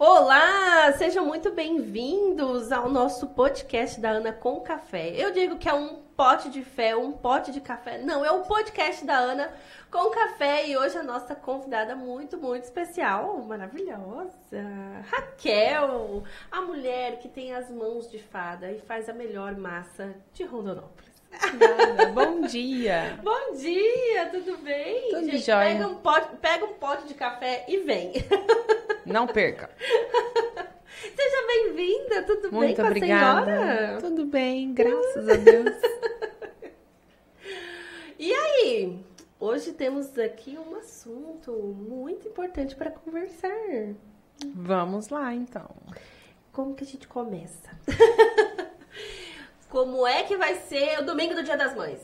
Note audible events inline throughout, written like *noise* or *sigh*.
Olá, sejam muito bem-vindos ao nosso podcast da Ana com Café. Eu digo que é um pote de fé, um pote de café. Não, é o podcast da Ana com café e hoje a nossa convidada muito, muito especial, maravilhosa, Raquel, a mulher que tem as mãos de fada e faz a melhor massa de Rondonópolis. Nada. Bom dia. *laughs* Bom dia, tudo bem? Tudo Gente, jóia. Pega um, pote, pega um pote de café e vem. *laughs* Não perca. Seja bem-vinda, tudo bem Muito com a obrigada. senhora? Tudo bem, graças a Deus. *laughs* E aí? Hoje temos aqui um assunto muito importante para conversar. Vamos lá, então. Como que a gente começa? Como é que vai ser o domingo do Dia das Mães?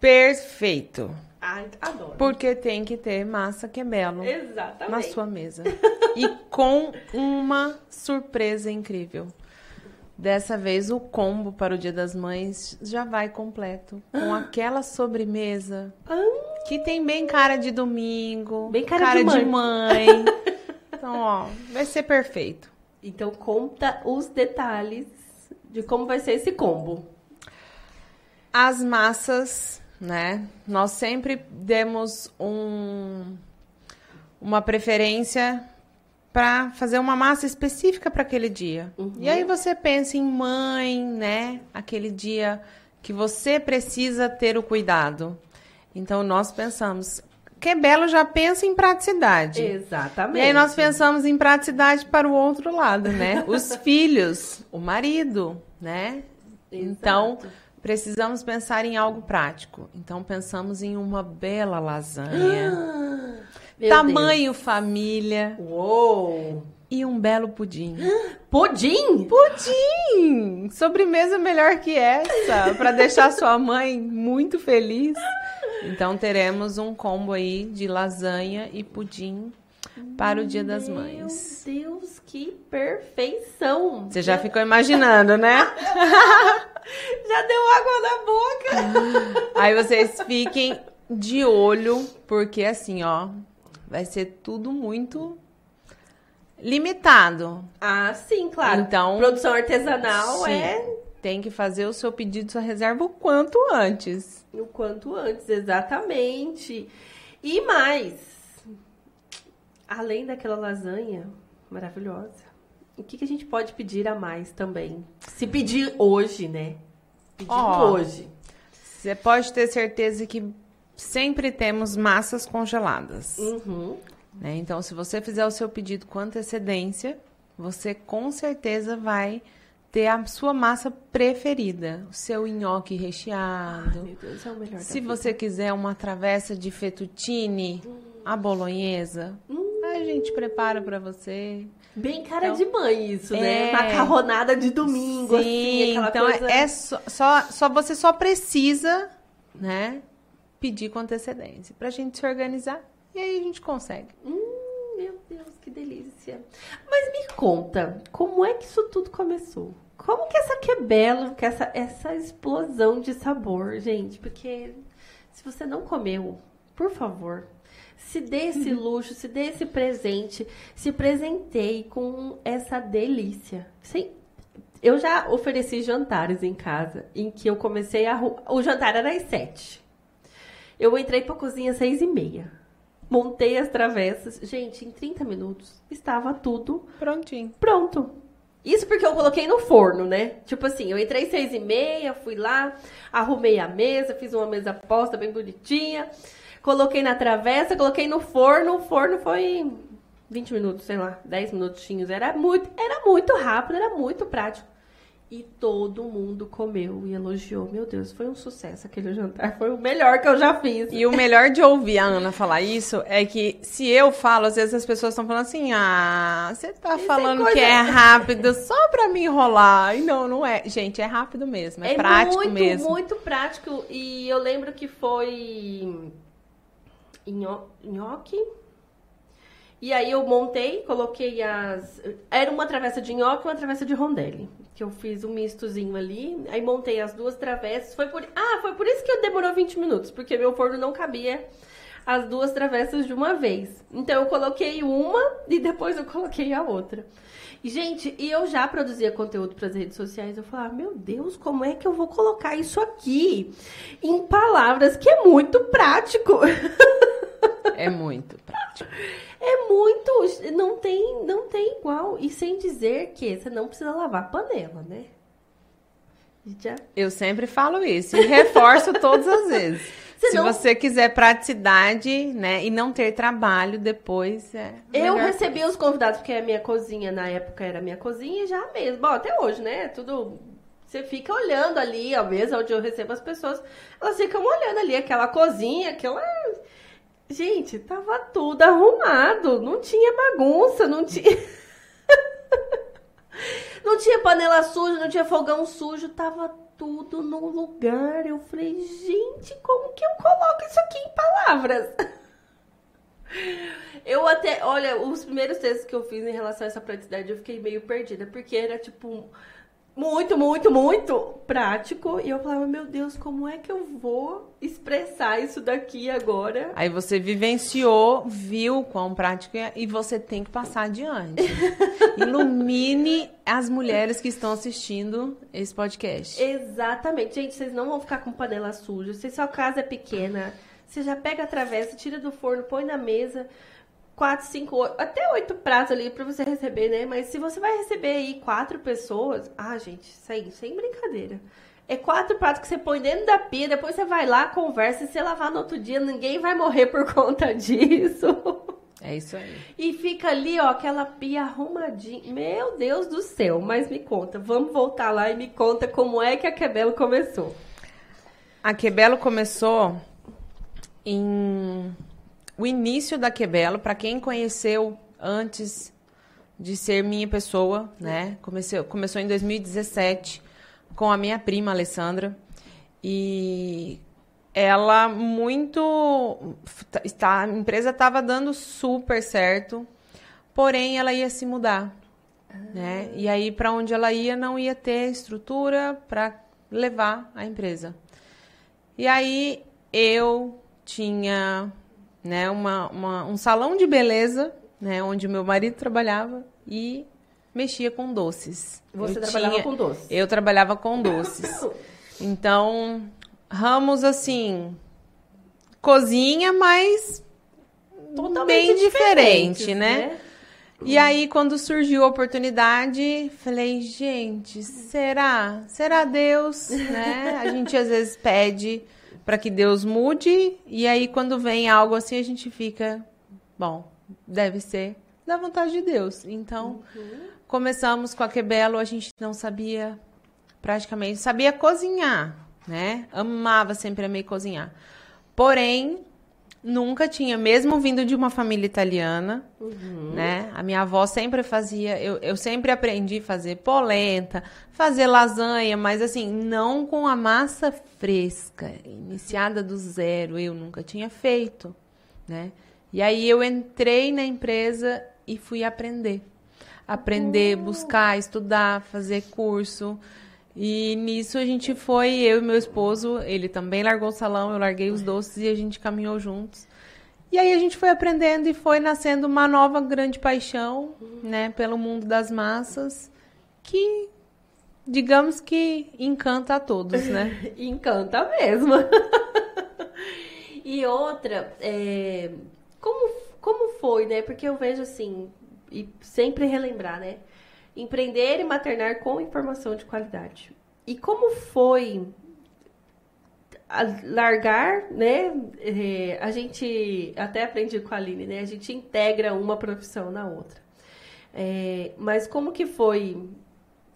Perfeito. Ai, adoro. Porque tem que ter massa que é belo Exatamente. na sua mesa. *laughs* E com uma surpresa incrível. Dessa vez o combo para o Dia das Mães já vai completo. Com aquela sobremesa Ah, que tem bem cara de domingo. Bem cara de de mãe. *laughs* Então, ó, vai ser perfeito. Então conta os detalhes de como vai ser esse combo. As massas, né? Nós sempre demos um, uma preferência para fazer uma massa específica para aquele dia. E aí você pensa em mãe, né? Aquele dia que você precisa ter o cuidado. Então nós pensamos, que belo já pensa em praticidade. Exatamente. E aí nós pensamos em praticidade para o outro lado, né? *laughs* Os filhos, o marido, né? Então, precisamos pensar em algo prático. Então, pensamos em uma bela lasanha, Meu tamanho família Deus. Uou! e um belo pudim. *gasps* Pudim? Pudim! Sobremesa melhor que essa, para deixar sua mãe muito feliz. *laughs* Então, teremos um combo aí de lasanha e pudim para o Dia das Mães. Meu Deus, que perfeição! Você já ficou imaginando, né? *laughs* Já deu água na boca! Aí vocês fiquem de olho, porque assim, ó, vai ser tudo muito limitado. Ah, sim, claro. Então, Produção artesanal sim. é Tem que fazer o seu pedido, sua reserva o quanto antes. O quanto antes, exatamente. E mais, além daquela lasanha maravilhosa, o que, que a gente pode pedir a mais também? Se pedir hoje, né? Pedir Ó. hoje. Você pode ter certeza que sempre temos massas congeladas. Uhum. né? Então, se você fizer o seu pedido com antecedência, você com certeza vai ter a sua massa preferida, o seu nhoque recheado. Meu Deus, é o melhor Se você quiser uma travessa de fettuccine, a bolonhesa, a gente prepara para você. Bem cara Então, de mãe isso, né? é. Macarronada de domingo, assim, Sim, aquela então coisa... é só, só, só você só precisa, né, pedir com antecedência pra gente se organizar e aí a gente consegue. Hum, que delícia. Mas me conta, como é que isso tudo começou? Como que essa quebelo, que essa, essa explosão de sabor, gente? Porque se você não comeu, por favor, se dê esse luxo, se dê esse presente, se presenteie com essa delícia. Sim, eu já ofereci jantares em casa em que eu comecei a. O jantar era às sete. Eu entrei pra cozinha às seis e meia. Montei as travessas. Gente, em 30 minutos estava tudo Prontinho. pronto. Isso porque eu coloquei no forno, né? Tipo assim, eu entrei seis e meia, fui lá, arrumei a mesa, fiz uma mesa posta bem bonitinha, coloquei na travessa, coloquei no forno, o forno foi 20 minutos, sei lá, 10 minutinhos. Era muito, era muito rápido, era muito prático. E todo mundo comeu e elogiou. Meu Deus, foi um sucesso aquele jantar. Foi o melhor que eu já fiz. E o melhor de ouvir a Ana falar isso é que se eu falo, às vezes as pessoas estão falando assim: ah, você tá Isso é falando que é rápido só pra me enrolar. E não, não é. Gente, é rápido mesmo, é, prático muito, mesmo. muito prático. E eu lembro que foi nho- nhoque. E aí eu montei, coloquei as. Era uma travessa de nhoque e uma travessa de rondelli. Que eu fiz um mistozinho ali. Aí montei as duas travessas. Foi por. Ah, foi por isso que demorou 20 minutos, porque meu forno não cabia as duas travessas de uma vez. Então eu coloquei uma e depois eu coloquei a outra. E, gente, e eu já produzia conteúdo para as redes sociais. Eu falava, meu Deus, como é que eu vou colocar isso aqui em palavras que é muito prático? É muito prático. *laughs* É muito, não tem, não tem igual. E sem dizer que você não precisa lavar panela, né? Já. Eu sempre falo isso e reforço *laughs* todas as vezes. Se você quiser praticidade, né, e não ter trabalho depois, é. Eu recebi os convidados porque a minha cozinha na época era minha cozinha já mesmo. Bom, até hoje, né? Tudo você fica olhando ali, a mesa onde eu recebo as pessoas, elas ficam olhando ali aquela cozinha, aquela Gente, tava tudo arrumado, não tinha bagunça, não tinha *laughs* Não tinha panela suja, não tinha fogão sujo, tava tudo no lugar. Eu falei, gente, como que eu coloco isso aqui em palavras? *laughs* Eu até, olha, os primeiros textos que eu fiz em relação a essa praticidade, eu fiquei meio perdida, porque era tipo muito, muito, muito prático. E eu falava, meu Deus, como é que eu vou expressar isso daqui agora? Aí você vivenciou, viu quão prático é e você tem que passar adiante. *laughs* Ilumine as mulheres que estão assistindo esse podcast. Exatamente. Gente, vocês não vão ficar com panela suja. Se sua casa é pequena, você já pega a travessa, tira do forno, põe na mesa quatro, cinco, oito, até oito pratos ali para você receber, né? Mas se você vai receber aí quatro pessoas, ah, gente, aí, sem brincadeira. É quatro pratos que você põe dentro da pia, depois você vai lá, conversa, e se lavar no outro dia, ninguém vai morrer por *laughs* conta disso. É isso aí. E fica ali, ó, aquela pia arrumadinha. Meu Deus do céu, mas me conta, vamos voltar lá e me conta como é que a Quebelo começou. A Quebelo começou em o início da Quebelo, para quem conheceu antes de ser minha pessoa, né? Comecei, começou em 2017 com a minha prima Alessandra e ela muito está a empresa estava dando super certo, porém ela ia se mudar, ah. né? E aí para onde ela ia não ia ter estrutura para levar a empresa. E aí eu tinha né, uma, uma, um salão de beleza, né, onde meu marido trabalhava e mexia com doces. Você eu trabalhava tinha, com doces? Eu trabalhava com doces. Então, ramos assim, cozinha, mas Totalmente bem diferente, né? né? E aí, quando surgiu a oportunidade, falei, gente, será? Será Deus? né? A gente às vezes pede para que Deus mude. E aí, quando vem algo assim, a gente fica, bom, deve ser da vontade de Deus. Então, uhum. começamos com a Quebelo, a gente não sabia praticamente, sabia cozinhar, né? Amava sempre amei cozinhar. Porém, Nunca tinha, mesmo vindo de uma família italiana, uhum. né? A minha avó sempre fazia, eu, eu sempre aprendi a fazer polenta, fazer lasanha, mas assim, não com a massa fresca, iniciada do zero, eu nunca tinha feito, né? E aí eu entrei na empresa e fui aprender. Aprender, uhum. buscar, estudar, fazer curso. E nisso a gente foi, eu e meu esposo, ele também largou o salão, eu larguei os doces e a gente caminhou juntos. E aí a gente foi aprendendo e foi nascendo uma nova grande paixão, né, pelo mundo das massas, que digamos que encanta a todos, né? *laughs* encanta mesmo. *laughs* e outra, é, como, como foi, né? Porque eu vejo assim, e sempre relembrar, né? Empreender e maternar com informação de qualidade. E como foi largar, né? É, a gente até aprendi com a Aline, né? A gente integra uma profissão na outra. É, mas como que foi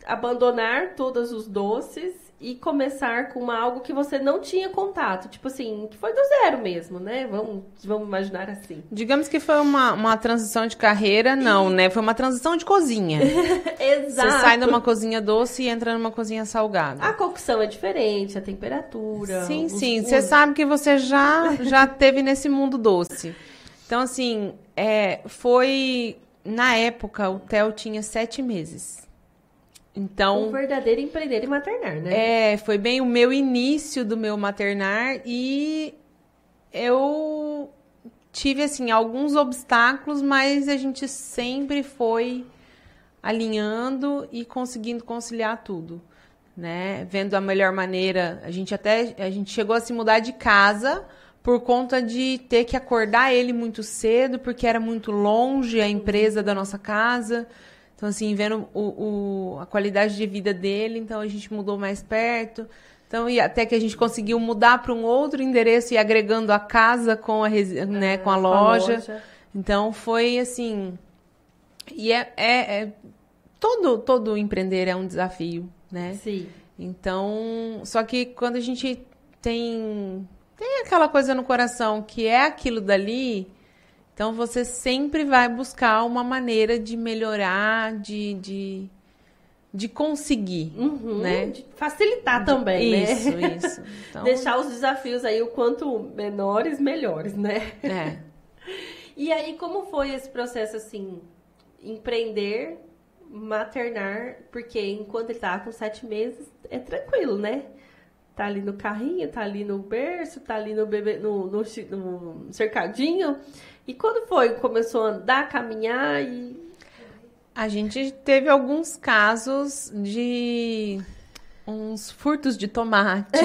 abandonar todos os doces e começar com uma, algo que você não tinha contato, tipo assim, que foi do zero mesmo, né? Vamos, vamos imaginar assim. *laughs* Digamos que foi uma, uma transição de carreira, não, né? Foi uma transição de cozinha. *laughs* Exato. Você sai de uma cozinha doce e entra numa cozinha salgada. A cocção é diferente, a temperatura. Sim, sim. Você sabe que você já, já teve nesse mundo doce. Então, assim, é, foi. Na época, o Theo tinha sete meses. Então, um verdadeiro empreender e maternar, né? É, foi bem o meu início do meu maternar e eu tive assim alguns obstáculos, mas a gente sempre foi alinhando e conseguindo conciliar tudo, né? Vendo a melhor maneira, a gente até a gente chegou a se mudar de casa por conta de ter que acordar ele muito cedo, porque era muito longe a empresa da nossa casa. Então, assim, vendo o, o, a qualidade de vida dele, então a gente mudou mais perto. Então, e até que a gente conseguiu mudar para um outro endereço e agregando a casa com a, né, ah, com a loja. loja. Então, foi assim. E é, é, é, todo, todo empreender é um desafio, né? Sim. Então, só que quando a gente tem, tem aquela coisa no coração que é aquilo dali, então você sempre vai buscar uma maneira de melhorar, de, de de conseguir, uhum, né? De facilitar também, isso, né? Isso, *laughs* isso. Então... Deixar os desafios aí o quanto menores, melhores, né? É. *laughs* E aí, como foi esse processo, assim, empreender, maternar, porque enquanto ele tava com sete meses, é tranquilo, né? Tá ali no carrinho, tá ali no berço, tá ali no bebê, no, no, no cercadinho. E quando foi? Começou a andar, caminhar e a gente teve alguns casos de uns furtos de tomate. *laughs*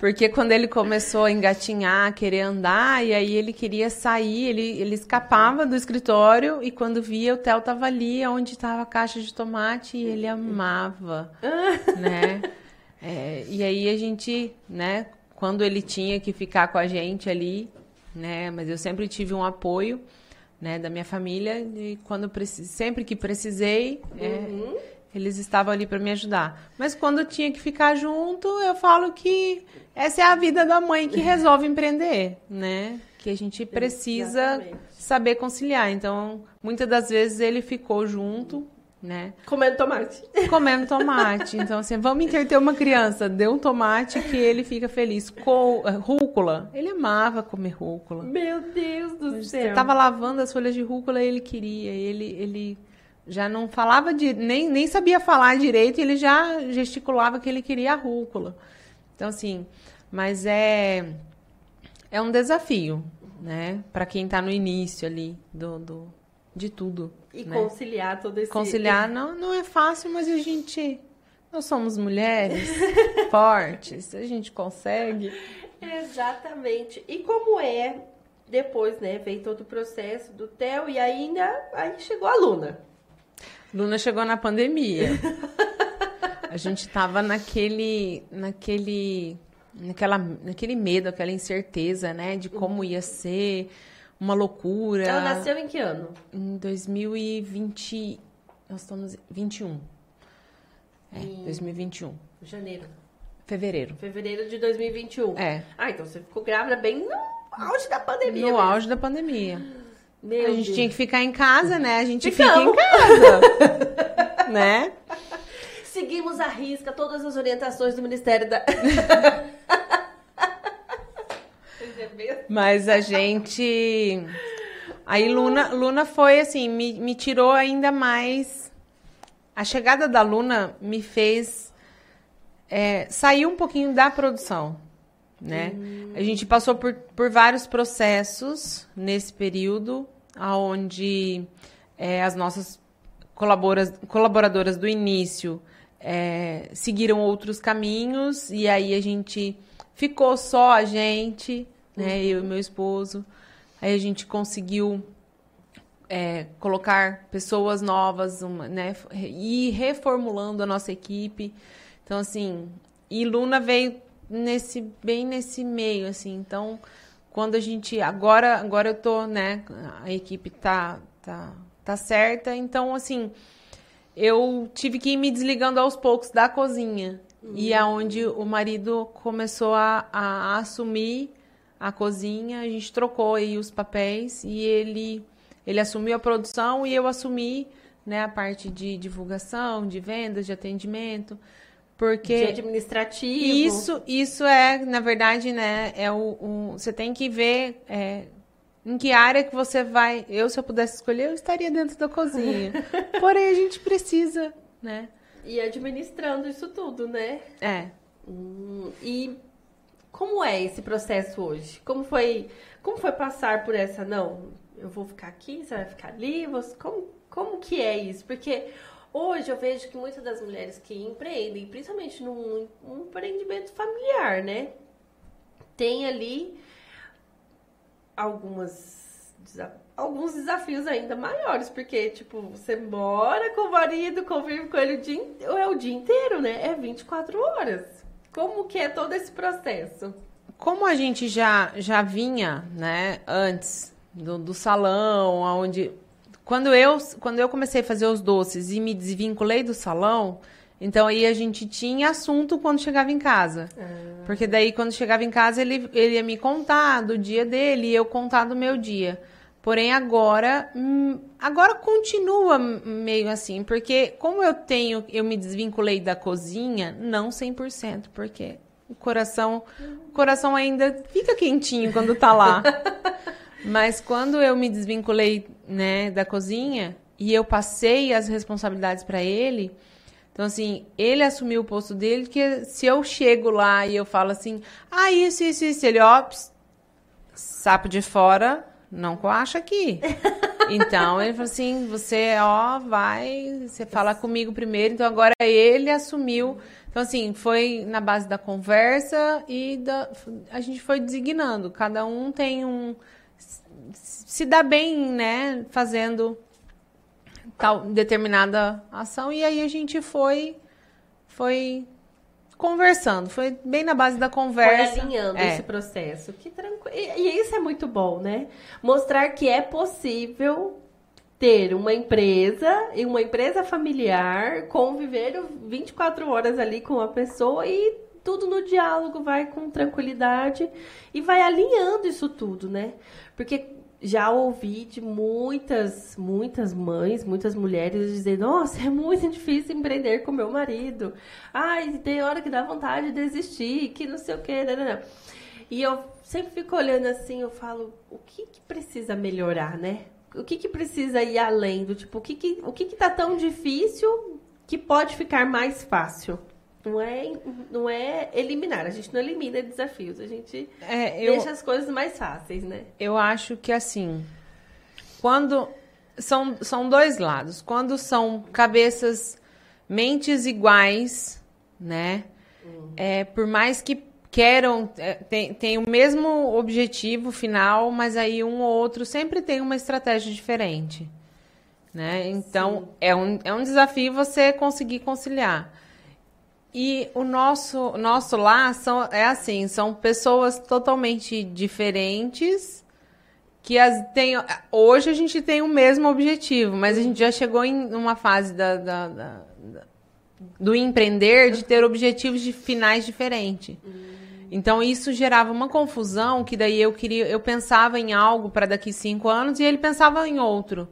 Porque quando ele começou a engatinhar, querer andar, e aí ele queria sair, ele, ele escapava do escritório e quando via o Theo tava ali, onde estava a caixa de tomate, e ele amava, *laughs* né? É, e aí a gente, né, quando ele tinha que ficar com a gente ali, né, mas eu sempre tive um apoio, né, da minha família e quando sempre que precisei é, uhum. é, eles estavam ali para me ajudar mas quando tinha que ficar junto eu falo que essa é a vida da mãe que *laughs* resolve empreender né que a gente precisa Exatamente. saber conciliar então muitas das vezes ele ficou junto né? Comendo tomate. *laughs* Comendo tomate. Então, assim, vamos interter uma criança, dê um tomate que ele fica feliz. Com uh, rúcula. Ele amava comer rúcula. Meu Deus do Você céu. Você tava lavando as folhas de rúcula e ele queria. Ele, ele já não falava de. Nem, nem sabia falar direito e ele já gesticulava que ele queria a rúcula. Então, assim, mas é. É um desafio, né? Para quem está no início ali do, do de tudo. E né? conciliar todo esse. Conciliar não, não é fácil, mas a gente. Nós somos mulheres *laughs* fortes, a gente consegue. Exatamente. E como é depois, né? Veio todo o processo do Theo e ainda aí chegou a Luna. Luna chegou na pandemia. a gente tava naquele, naquele, naquela, naquele medo, aquela incerteza, né? De como ia ser uma loucura. Ela nasceu em que ano? Em 2020. Nós estamos. 21. É, em 2021. Janeiro. Fevereiro. Fevereiro de 2021. É. Ah, então você ficou grávida bem no auge da pandemia. No mesmo. auge da pandemia. Meu a gente Deus. tinha que ficar em casa, né? A gente Ficamos. fica em casa. *laughs* né? Seguimos a risca todas as orientações do Ministério da. *laughs* Mas a gente. Aí Luna, Luna foi assim, me, me tirou ainda mais. A chegada da Luna me fez é, sair um pouquinho da produção. Né? Hum. A gente passou por, por vários processos nesse período, onde é, as nossas colaboradoras do início é, seguiram outros caminhos, e aí a gente ficou só a gente né? Eu e meu esposo. Aí a gente conseguiu é, colocar pessoas novas, uma, né? E reformulando a nossa equipe. Então, assim, e Luna veio nesse bem nesse meio, assim. Então, quando a gente agora agora eu tô, né? A equipe tá tá tá certa. Então, assim, eu tive que ir me desligando aos poucos da cozinha. Uhum. E é onde o marido começou a, a assumir a cozinha, a gente trocou aí os papéis e ele, ele assumiu a produção e eu assumi né, a parte de divulgação, de vendas, de atendimento. Porque de administrativo. Isso, isso é, na verdade, né, é o, o você tem que ver é, em que área que você vai. Eu, se eu pudesse escolher, eu estaria dentro da cozinha. *laughs* Porém, a gente precisa, né? E administrando isso tudo, né? É. Hum, e como é esse processo hoje? Como foi, como foi passar por essa, não, eu vou ficar aqui, você vai ficar ali, você, como, como que é isso? Porque hoje eu vejo que muitas das mulheres que empreendem, principalmente num, num empreendimento familiar, né? Tem ali algumas alguns desafios ainda maiores, porque, tipo, você mora com o marido, convive com ele o dia, é o dia inteiro, né? É 24 horas. Como que é todo esse processo? Como a gente já, já vinha, né, antes do, do salão, onde... Quando eu, quando eu comecei a fazer os doces e me desvinculei do salão, então aí a gente tinha assunto quando chegava em casa. Ah. Porque daí quando chegava em casa ele, ele ia me contar do dia dele e eu contar do meu dia. Porém, agora, hum, agora continua meio assim, porque como eu tenho, eu me desvinculei da cozinha, não 100%, porque o coração, o coração ainda fica quentinho quando tá lá. *laughs* Mas quando eu me desvinculei, né, da cozinha e eu passei as responsabilidades para ele, então assim, ele assumiu o posto dele que se eu chego lá e eu falo assim: "Ah, isso, isso, isso", ele, ó, sapo de fora, não coacha aqui. *laughs* Então ele falou assim: você, ó, vai, você fala comigo primeiro. Então agora ele assumiu. Então, assim, foi na base da conversa e da, a gente foi designando. Cada um tem um. Se dá bem, né, fazendo tal determinada ação. E aí a gente foi. Foi conversando. Foi bem na base da conversa. Foi alinhando é. esse processo. Que tranquilo. E, e isso é muito bom, né? Mostrar que é possível ter uma empresa e uma empresa familiar, conviver 24 horas ali com a pessoa e tudo no diálogo vai com tranquilidade e vai alinhando isso tudo, né? Porque já ouvi de muitas, muitas mães, muitas mulheres dizer: Nossa, é muito difícil empreender com meu marido. Ai, tem hora que dá vontade de desistir, que não sei o quê. Não, não, não. E eu sempre fico olhando assim, eu falo: O que, que precisa melhorar, né? O que, que precisa ir além do tipo, o que, que, o que, que tá tão difícil que pode ficar mais fácil? Não é, não é eliminar, a gente não elimina desafios, a gente é, eu, deixa as coisas mais fáceis, né? Eu acho que assim, quando são, são dois lados, quando são cabeças, mentes iguais, né? Hum. É, por mais que queiram, é, tem, tem o mesmo objetivo final, mas aí um ou outro sempre tem uma estratégia diferente. Né? Então, é um, é um desafio você conseguir conciliar. E o nosso, nosso lá são, é assim, são pessoas totalmente diferentes que as tem, hoje a gente tem o mesmo objetivo, mas a gente já chegou em uma fase da, da, da, da do empreender de ter objetivos de finais diferentes. Então isso gerava uma confusão que daí eu queria, eu pensava em algo para daqui cinco anos e ele pensava em outro.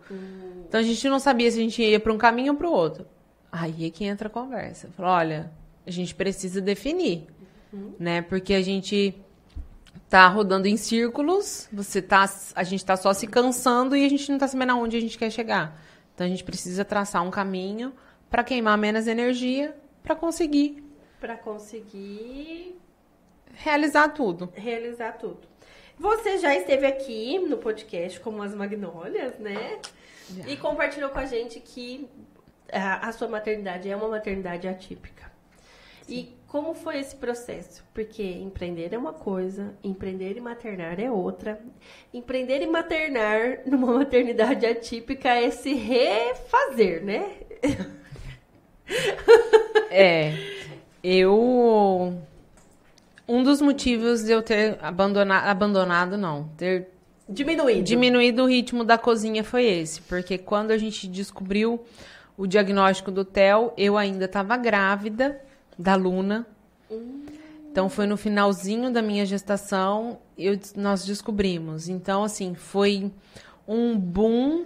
Então a gente não sabia se a gente ia para um caminho ou para o outro. Aí é que entra a conversa. Olha, a gente precisa definir, uhum. né? Porque a gente tá rodando em círculos, você tá, a gente tá só se cansando e a gente não tá sabendo aonde a gente quer chegar. Então a gente precisa traçar um caminho para queimar menos energia para conseguir para conseguir realizar tudo. Realizar tudo. Você já esteve aqui no podcast como as Magnólias, né? Já. E compartilhou com a gente que a, a sua maternidade é uma maternidade atípica. E como foi esse processo? Porque empreender é uma coisa, empreender e maternar é outra. Empreender e maternar *laughs* numa maternidade atípica é se refazer, né? *laughs* É. Eu. Um dos motivos de eu ter abandonado, abandonado não, ter diminuído. diminuído o ritmo da cozinha foi esse, porque quando a gente descobriu o diagnóstico do TEL, eu ainda estava grávida da Luna. Então foi no finalzinho da minha gestação eu, nós descobrimos. Então assim foi um boom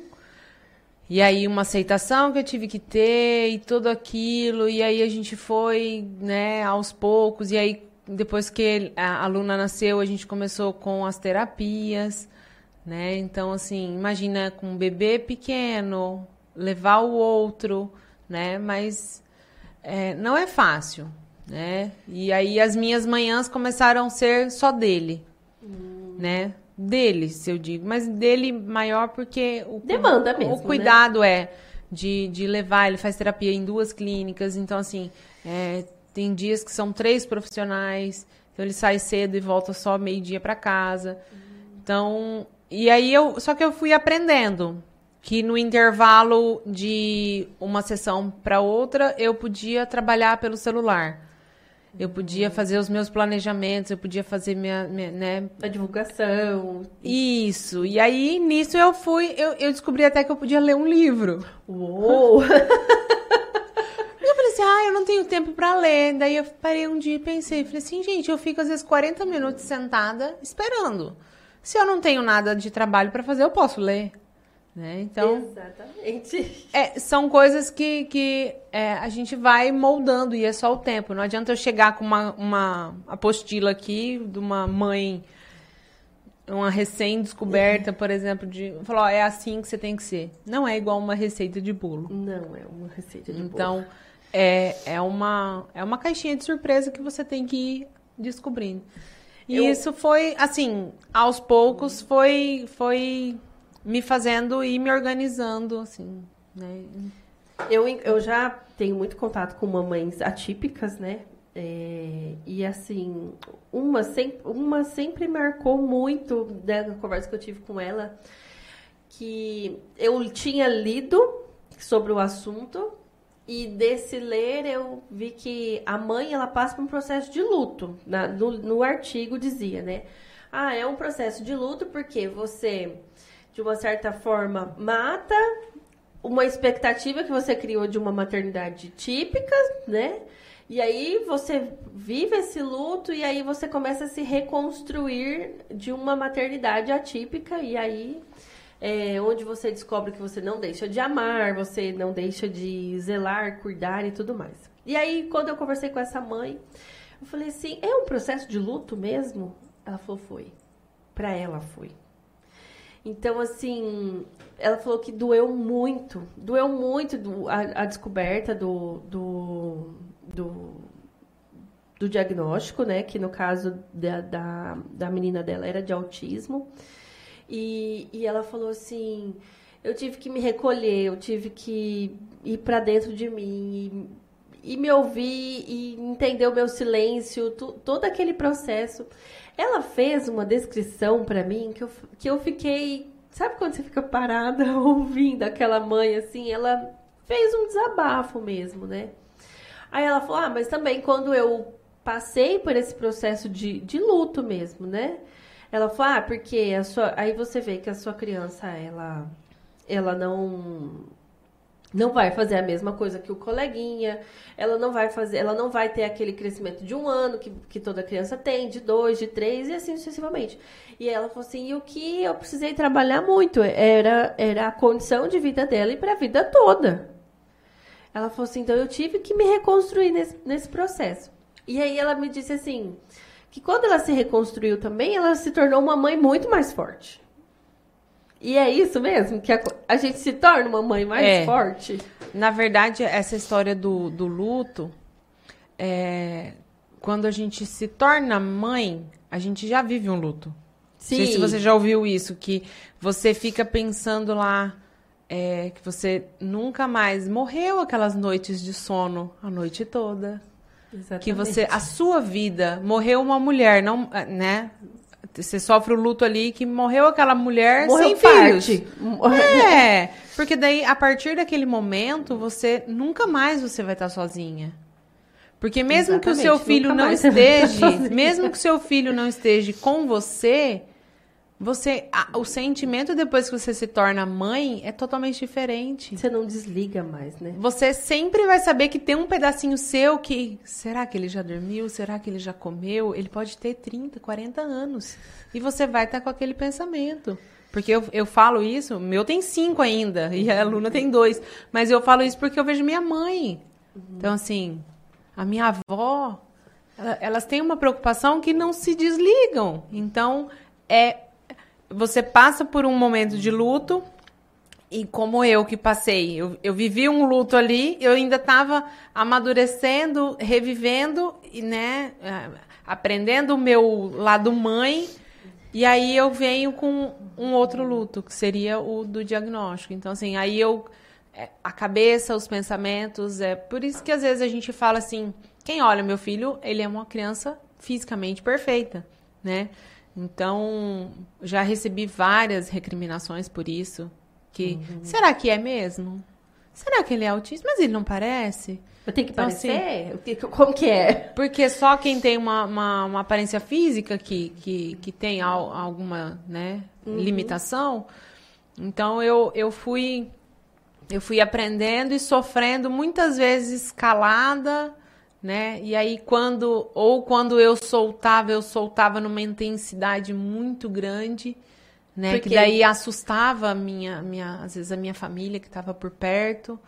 e aí uma aceitação que eu tive que ter e tudo aquilo e aí a gente foi né aos poucos e aí depois que a Luna nasceu a gente começou com as terapias né então assim imagina com um bebê pequeno levar o outro né mas é, não é fácil. né? E aí as minhas manhãs começaram a ser só dele, Hum. né? Dele, se eu digo, mas dele maior porque o Demanda mesmo, O né? cuidado é de, de levar, ele faz terapia em duas clínicas, então assim, é, tem dias que são três profissionais, então ele sai cedo e volta só meio-dia para casa. Então, e aí eu, só que eu fui aprendendo que no intervalo de uma sessão para outra, eu podia trabalhar pelo celular. Eu podia fazer os meus planejamentos, eu podia fazer minha, minha né, A divulgação. isso. E aí, nisso, eu fui. Eu, eu descobri até que eu podia ler um livro. Uou! *laughs* Eu falei assim, ah, eu não tenho tempo pra ler. Daí eu parei um dia e pensei, falei assim, gente, eu fico às vezes 40 minutos sentada esperando. Se eu não tenho nada de trabalho pra fazer, eu posso ler. Né? Então, Exatamente. é, são coisas que, que é, a gente vai moldando e é só o tempo. Não adianta eu chegar com uma, uma apostila aqui de uma mãe, uma recém-descoberta, por exemplo, de falar, ó, é assim que você tem que ser. Não é igual uma receita de bolo. Não é uma receita de bolo. Então, é, é, uma, é uma caixinha de surpresa que você tem que ir descobrindo. E Eu- isso foi, assim, aos poucos, foi, foi me fazendo e me organizando, assim, né? Eu, eu já tenho muito contato com mamães atípicas, né? É, e assim, uma sempre, uma sempre marcou muito né, na conversa que eu tive com ela, que eu tinha lido sobre o assunto e desse ler eu vi que a mãe ela passa por um processo de luto. Na- no, no artigo dizia, né? Ah, é um processo de luto porque você, de uma certa forma, mata uma expectativa que você criou de uma maternidade típica, né? E aí você vive esse luto e aí você começa a se reconstruir de uma maternidade atípica e aí é onde você descobre que você não deixa de amar, você não deixa de zelar, cuidar e tudo mais. E aí quando eu conversei com essa mãe, eu falei assim, é um processo de luto mesmo? Ela falou, foi. Pra ela foi. Então, assim, ela falou que doeu muito. Doeu muito do- a, a descoberta do, do, do, do diagnóstico, né? Que no caso da, da, da menina dela era de autismo. E, e ela falou assim: eu tive que me recolher, eu tive que ir para dentro de mim e, me ouvir e entender o meu silêncio, tu- todo aquele processo. Ela fez uma descrição para mim que eu, que eu fiquei. Sabe quando você fica parada *laughs* ouvindo aquela mãe assim? Ela fez um desabafo mesmo, né? Aí ela falou: Ah, mas também quando eu passei por esse processo de, de luto mesmo, né? Ela falou: Ah, porque a sua. Aí você vê que a sua criança, ela. Ela não não vai fazer a mesma coisa que o coleguinha, ela não vai fazer, ela não vai ter aquele crescimento de um ano que, que toda criança tem, de dois, de três e assim sucessivamente. E ela falou assim, e o que eu precisei trabalhar muito era, era a condição de vida dela e para a vida toda. Ela falou assim, então eu tive que me reconstruir nesse, nesse processo. E aí ela me disse assim, que quando ela se reconstruiu também, ela se tornou uma mãe muito mais forte. E é isso mesmo? Que a, a gente se torna uma mãe mais É. forte? Na verdade, essa história do, do luto, é, quando a gente se torna mãe, a gente já vive um luto. Não sei se você já ouviu isso, que você fica pensando lá é, que você nunca mais morreu aquelas noites de sono a noite toda. Exatamente. Que você, a sua vida, morreu uma mulher, não, né? Você sofre o luto ali que morreu aquela mulher Morreu sem filhos. parte. *laughs* É, porque daí, a partir daquele momento, você nunca mais você vai estar sozinha. Porque mesmo que o seu Exatamente, filho não esteja, mesmo que o seu filho não esteja com você, você, a- o sentimento depois que você se torna mãe é totalmente diferente. Você não desliga mais, né? Você sempre vai saber que tem um pedacinho seu que. Será que ele já dormiu? Será que ele já comeu? Ele pode ter 30, 40 anos. E você vai estar com aquele pensamento. Porque eu, eu falo isso, meu tem cinco ainda, e a Luna tem dois. Mas eu falo isso porque eu vejo minha mãe. Então, assim, a minha avó, ela- elas têm uma preocupação que não se desligam. Então, é. Você passa por um momento de luto, E como eu que passei, eu, eu vivi um luto ali, eu ainda estava amadurecendo, revivendo, e, né, é, aprendendo o meu lado mãe, e aí eu venho com um outro luto, que seria o do diagnóstico. Então, assim, aí eu. é, A cabeça, os pensamentos, é por isso que às vezes a gente fala assim: quem olha meu filho, ele é uma criança fisicamente perfeita, né? Então, já recebi várias recriminações por isso. Que, será que é mesmo? Será que ele é autista? Mas ele não parece? Eu tenho que Então, parecer? O que- Como que é? Porque só quem tem uma, uma, uma aparência física que, que, que tem al- alguma né, limitação. Então eu, eu fui eu fui aprendendo e sofrendo muitas vezes calada, né? E aí quando ou quando eu soltava, eu soltava numa intensidade muito grande, né? Porque- Que daí assustava a minha, minha às vezes a minha família que estava por perto,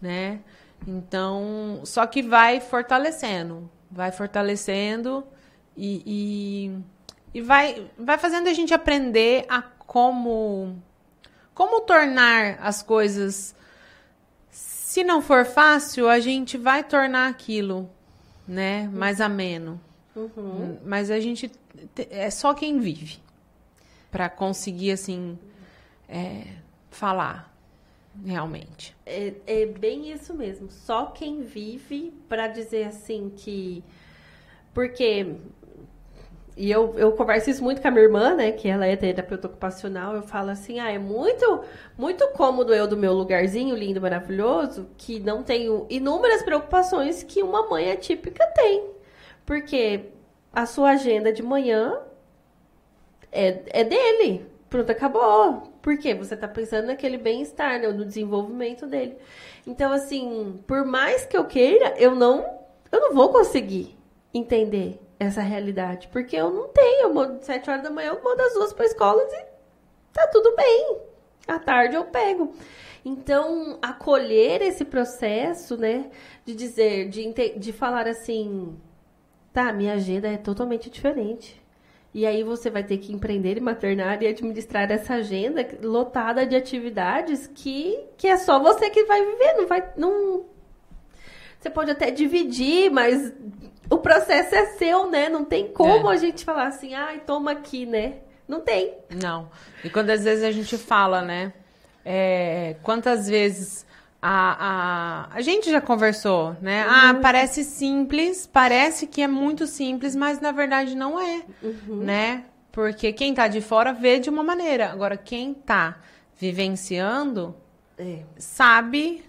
né? Então, só que vai fortalecendo, vai fortalecendo e, e, e vai, vai fazendo a gente aprender a como, como tornar as coisas. Se não for fácil, a gente vai tornar aquilo, né, mais ameno. Mas a gente te- é só quem vive para conseguir assim é, falar realmente. É, é bem isso mesmo. Só quem vive para dizer assim que. Porque. E eu, eu converso isso muito com a minha irmã, né? Que ela é terapeuta ocupacional. Eu falo assim: ah, é muito, muito cômodo eu do meu lugarzinho lindo, maravilhoso, que não tenho inúmeras preocupações que uma mãe atípica tem. Porque a sua agenda de manhã é, é dele. Pronto, acabou. Por quê? Você tá pensando naquele bem-estar, né? No desenvolvimento dele. Então, assim, por mais que eu queira, eu não, eu não vou conseguir entender essa realidade. Porque eu não tenho. Eu mando sete horas da manhã, eu mando as duas pra escola e tá tudo bem. À tarde eu pego. Então, acolher esse processo, né? De dizer, de, de falar assim, tá, minha agenda é totalmente diferente. E aí você vai ter que empreender e maternar e administrar essa agenda lotada de atividades que, que é só você que vai viver, não vai não Você pode até dividir, mas o processo é seu, né? Não tem como É. a gente falar assim: "Ai, toma aqui", né? Não tem. Não. E quando às vezes a gente fala, né? é, quantas vezes a, a, a gente já conversou, né? Ah, parece simples, parece que é muito simples, mas na verdade não é, né? Porque quem tá de fora vê de uma maneira. Agora, quem tá vivenciando É. sabe.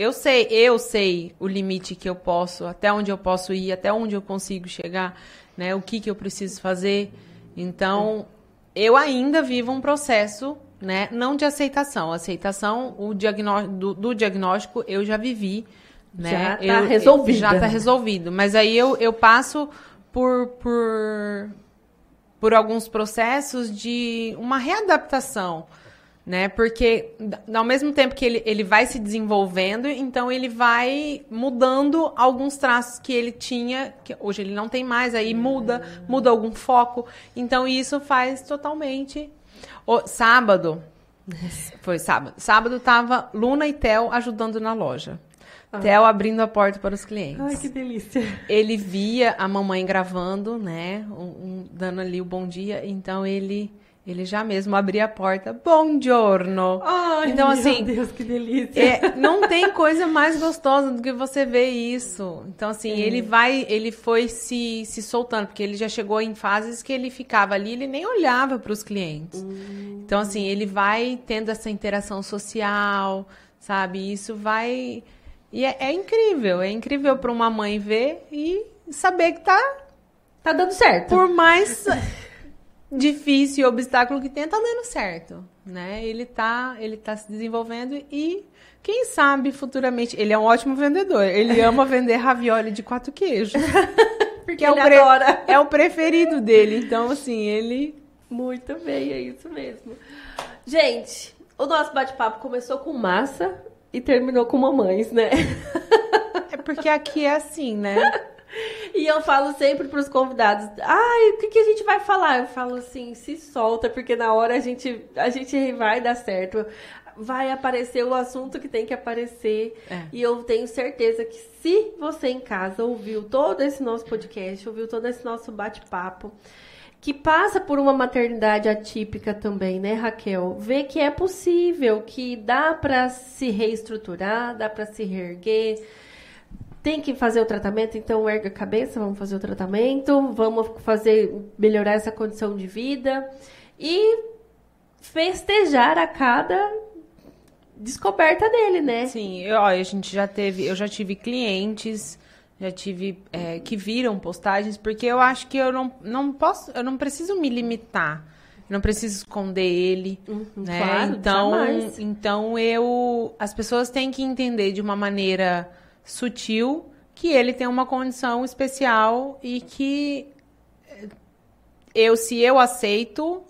Eu sei, eu sei o limite que eu posso, até onde eu posso ir, até onde eu consigo chegar, né? O que que eu preciso fazer. Então, eu ainda vivo um processo, né? Não de aceitação. Aceitação, o diagnó do, do diagnóstico eu já vivi, né? Já tá Eu- resolvida. Já tá resolvido. Mas aí eu, eu passo por, por, por alguns processos de uma readaptação, né? Porque ao mesmo tempo que ele, ele vai se desenvolvendo, então ele vai mudando alguns traços que ele tinha, que hoje ele não tem mais, aí muda, muda algum foco. Então isso faz totalmente. O, sábado, foi sábado. Sábado tava Luna e Theo ajudando na loja. Theo abrindo a porta para os clientes Ai, que delícia. ele via a mamãe gravando, né? um- um- dando ali o bom dia. Então ele, ele já mesmo abria a porta. Bom giorno. Ai, Então, meu assim, Deus, que delícia. É, não tem coisa mais gostosa do que você ver isso. Então, assim, ele vai, ele foi se, se soltando, porque ele já chegou em fases que ele ficava ali, ele nem olhava para os clientes. Então, assim, ele vai tendo essa interação social, sabe? Isso vai. E é, é incrível, é incrível para uma mãe ver e saber que tá, Tá dando certo. por mais *laughs* difícil e obstáculo que tenha, tá dando certo, né? Ele tá, ele tá se desenvolvendo e quem sabe futuramente, ele é um ótimo vendedor. Ele ama vender ravioli de quatro queijos, *laughs* Porque é o pre- é o preferido dele. Então assim, ele Muito bem, é isso mesmo. Gente, o nosso bate-papo começou com massa e terminou com mamães, né? é porque aqui é assim, né? *laughs* E eu falo sempre pros convidados, ai, o que, que a gente vai falar? Eu falo assim, se solta, porque na hora a gente, a gente vai dar certo. vai aparecer o assunto que tem que aparecer. É. E eu tenho certeza que se você em casa ouviu todo esse nosso podcast, ouviu todo esse nosso bate-papo, que passa por uma maternidade atípica também, né, Raquel? Vê que é possível, que dá para se reestruturar, dá para se reerguer. Tem que fazer o tratamento, então erga a cabeça, vamos fazer o tratamento, vamos fazer melhorar essa condição de vida e festejar a cada descoberta dele, né? Sim, eu, ó, a gente já teve, eu já tive clientes, já tive é, que viram postagens, porque eu acho que eu não, não posso, eu não preciso me limitar. Não preciso esconder ele, né? claro, então, jamais. então eu, as pessoas têm que entender de uma maneira sutil que ele tem uma condição especial e que eh, eu, se eu aceito,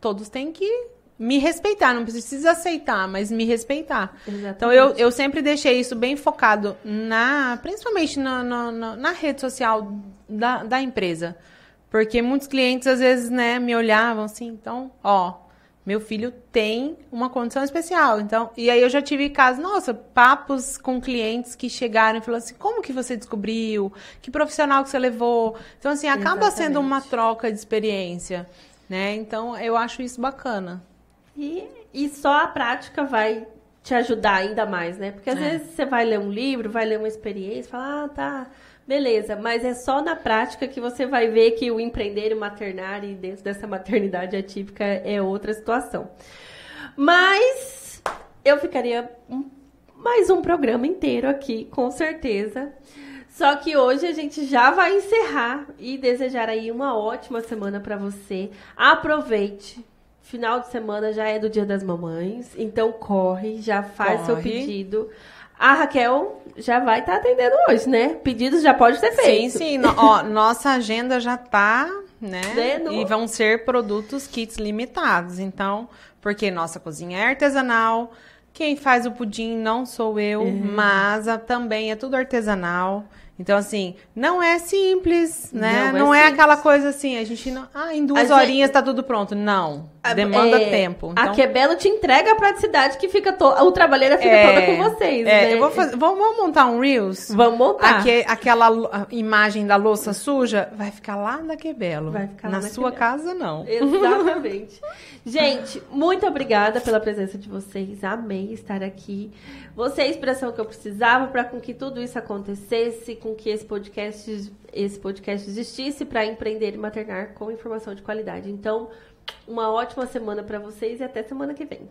todos têm que me respeitar. Não precisa aceitar, mas me respeitar. Exatamente. Então eu, eu sempre deixei isso bem focado na, principalmente na, na, na- na rede social da, da empresa. Porque muitos clientes às vezes, né, me olhavam assim, então, ó, meu filho tem uma condição especial. Então, e aí eu já tive casos, nossa, papos com clientes que chegaram e falaram assim: "Como que você descobriu? Que profissional que você levou?". Então assim, acaba sendo uma Exatamente. troca de experiência, né? Então, eu acho isso bacana. E, e só a prática vai te ajudar ainda mais, né? Porque às É. vezes você vai ler um livro, vai ler uma experiência, fala, ah, tá, beleza. Mas é só na prática que você vai ver que o empreender e o maternar e dentro dessa maternidade atípica é outra situação. Mas eu ficaria mais um programa inteiro aqui, com certeza. Só que hoje a gente já vai encerrar e desejar aí uma ótima semana para você. Aproveite. Final de semana já é do Dia das Mamães, então corre, já faz seu Corre. pedido. A Raquel já vai estar atendendo hoje, né? Pedidos já pode ser Sim, feito. sim. No- ó, *laughs* nossa agenda já tá, né? E vão ser produtos kits limitados. Então, porque nossa cozinha é artesanal. Quem faz o pudim não sou eu, mas a- também é tudo artesanal. Então, assim, não é simples, né? Não é Não é, simples. aquela coisa assim, a gente não. Ah, em duas A gente- horinhas tá tudo pronto. Não. Demanda É, tempo. A Então, Quebelo te entrega a praticidade que fica to... o trabalheira fica é, toda com vocês, é, né? eu vou fazer. Vamos, montar um Reels? Vamos montar. Aque- aquela a imagem da louça suja vai ficar lá na Quebelo. Vai ficar lá na na sua Quebelo. casa, não. Exatamente. *laughs* Gente, muito obrigada pela presença de vocês. Amei estar aqui. Você é a inspiração que eu precisava para com que tudo isso acontecesse, com que esse podcast, esse podcast existisse para empreender e maternar com informação de qualidade. Então, uma ótima semana para vocês e até semana que vem.